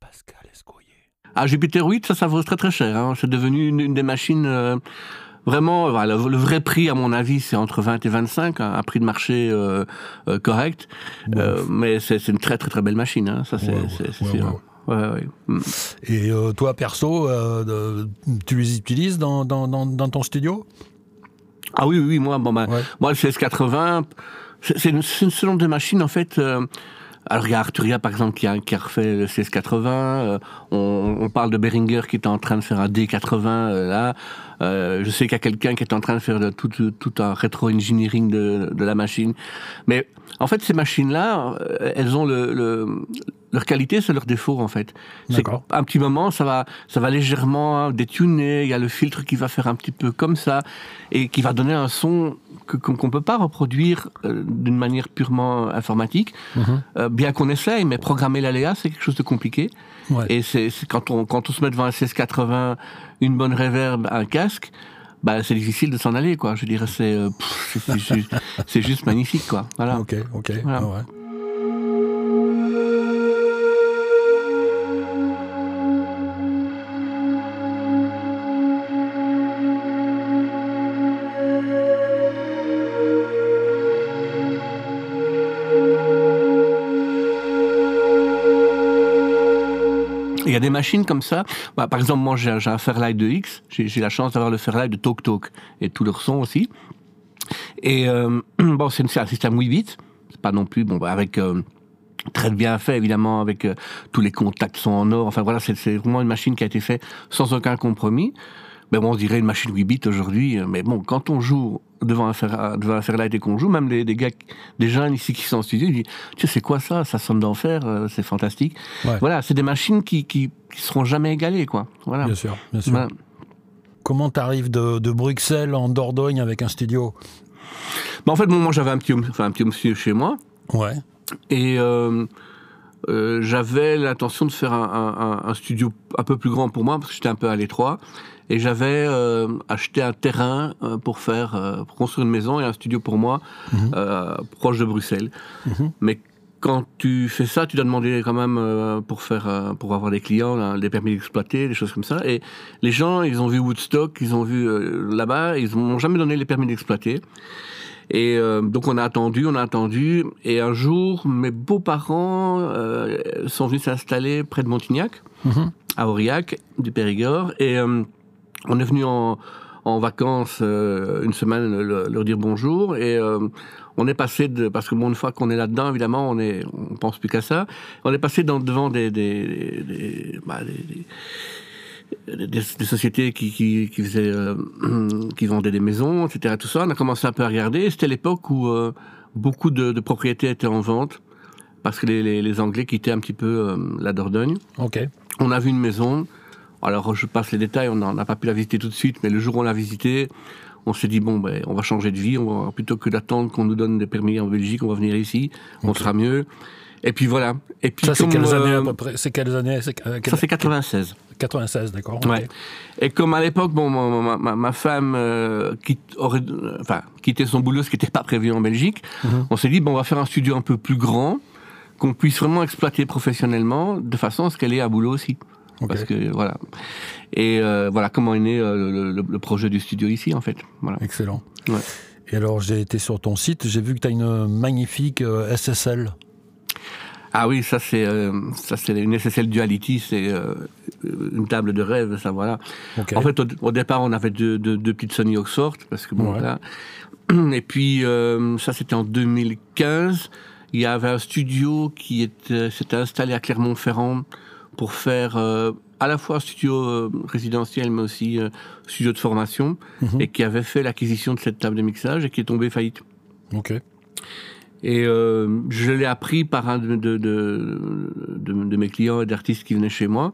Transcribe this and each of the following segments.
Pascal Escoyer. Ah, Jupiter 8, ça, ça vaut très très cher. hein. C'est devenu une, une des machines euh, vraiment. Voilà, le, le vrai prix, à mon avis, c'est entre 20 et 25, hein, un prix de marché euh, euh, correct. Euh, mais c'est une très très très belle machine. Hein. Ça, c'est Ouais, ouais, c'est- c'est ouais, sûr. ouais. Ouais, ouais. Et euh, toi, perso, euh, tu les utilises dans, dans, dans, dans ton studio? Ah oui, oui, moi, bon, bah, Ouais. moi, le CS80, c'est une, c'est une seconde de machine, en fait. euh, alors, il y a Arturia, par exemple, qui a, qui a refait le CS80. euh, on, on parle de Behringer qui est en train de faire un D80, euh, là. Euh, je sais qu'il y a quelqu'un qui est en train de faire de- tout, un rétro-engineering de, de la machine. Mais, en fait, ces machines-là, euh, elles ont le, le- leur qualité, c'est leur défaut, en fait. C'est un petit moment, ça va, ça va légèrement détuner. Il y a le filtre qui va faire un petit peu comme ça et qui va donner un son qu'on qu'on peut pas reproduire euh, d'une manière purement informatique, Mhm. Euh, bien qu'on essaye, mais programmer l'aléa, c'est quelque chose de compliqué. Ouais. Et c'est quand on, quand on se met devant un 1680, une bonne reverb, un casque, bah, c'est difficile de s'en aller, quoi. Je dirais, c'est euh, juste magnifique, quoi. Voilà. Ok, ok. Voilà. ah ouais. Il y a des machines comme ça. Bah, par exemple, moi, j'ai un Fairlight de X. J'ai la chance d'avoir le Fairlight de Talk Talk et tout leur son aussi. Et euh, bon, c'est un système 8 bits. C'est pas non plus bon bah, avec euh, très bien fait évidemment avec euh, tous les contacts sont en or. Enfin voilà, c'est vraiment une machine qui a été faite sans aucun compromis. Mais bon, on dirait une machine 8 bits aujourd'hui. euh, Mais bon, quand on joue devant un, Fair- devant un Fairlight et qu'on joue, même les, des gars, des jeunes ici qui sont en studio, ils disent, tu sais, c'est quoi ça? Ça sonne d'enfer, euh, c'est fantastique. Ouais. Voilà, c'est des machines qui, qui, qui seront jamais égalées, quoi. Voilà. Bien sûr, bien sûr. Voilà. Comment t'arrives de, de Bruxelles en Dordogne avec un studio? Bah, en fait, bon, moi, j'avais un petit, home- enfin, un petit home studio chez moi. Ouais. Et euh, euh, j'avais l'intention de faire un, un- un- un studio un peu plus grand pour moi, parce que j'étais un peu à l'étroit. Et j'avais euh, acheté un terrain euh, pour faire, euh, pour construire une maison et un studio pour moi, Mhm. euh, proche de Bruxelles. Mhm. Mais quand tu fais ça, tu dois demander quand même pour faire, pour avoir des clients, des permis d'exploiter, des choses comme ça. Et les gens, ils ont vu Woodstock, ils ont vu là-bas, ils m'ont jamais donné les permis d'exploiter. Et euh, donc on a attendu, on a attendu, et un jour, mes beaux-parents euh, sont venus s'installer près de Montignac, Mhm. à Aurillac, du Périgord, et euh, on est venu en, en vacances euh, une semaine le- leur dire bonjour, et euh, on est passé de, parce que bon, une fois qu'on est là-dedans, évidemment, on est, on pense plus qu'à ça, on est passé dans, devant des, des, des, des- bah, des- des- sociétés qui, qui, qui faisaient, euh, qui vendaient des maisons, etc. Tout ça, on a commencé un peu à regarder. C'était l'époque où beaucoup de, de propriétés étaient en vente parce que les, les, les Anglais quittaient un petit peu la Dordogne. Ok. On a vu une maison. Alors, je passe les détails. On n'a pas pu la visiter tout de suite, mais le jour où on l'a visitée, on s'est dit bon, ben, on va changer de vie. On va, plutôt que d'attendre qu'on nous donne des permis en Belgique, on va venir ici. On sera mieux. Et puis voilà. Et puis Ça, c'est quelles années euh, à peu près? C'est quelles années? C'est, euh, Ça c'est 96. 96, d'accord. Ouais. Et comme à l'époque, bon, ma, ma- femme euh, quitte, aurait, euh, enfin, quittait son boulot, ce qui n'était pas prévu en Belgique, Mhm. on s'est dit, bon, on va faire un studio un peu plus grand, qu'on puisse vraiment exploiter professionnellement, de façon à ce qu'elle ait un boulot aussi. Parce que, voilà. Et euh, voilà comment est né euh, le, le- le projet du studio ici, en fait. Voilà. Excellent. Ouais. Et alors, j'ai été sur ton site, j'ai vu que tu as une magnifique euh, SSL. Ah oui, ça c'est euh, ça c'est une SSL Duality, c'est euh, une table de rêve, ça voilà. En fait, au, au départ, on avait deux, deux, deux petites Sony Oxford, parce que bon, Ouais. là. Et puis, euh, ça, c'était en 2015. Il y avait un studio qui était, s'était installé à Clermont-Ferrand pour faire euh, à la fois studio euh, résidentiel, mais aussi euh, studio de formation, Mhm. et qui avait fait l'acquisition de cette table de mixage et qui est tombé faillite. Ok. Et euh, je l'ai appris par un de, de, de, de- de mes clients et d'artistes qui venaient chez moi.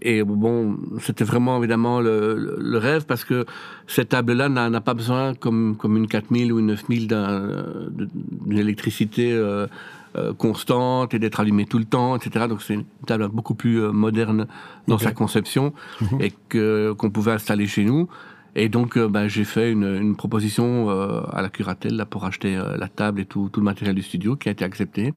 Et bon, c'était vraiment évidemment le, rêve parce que cette table-là n'a pas besoin, comme, comme une 4000 ou une 9000, d'un- de- d'une électricité euh, euh, constante et d'être allumée tout le temps, etc. Donc c'est une table beaucoup plus euh, moderne dans sa conception Mhm. et que qu'on pouvait installer chez nous. Et donc, euh, ben, j'ai fait une, une proposition euh, à la curatelle là, pour acheter euh, la table et tout, tout le matériel du studio qui a été accepté.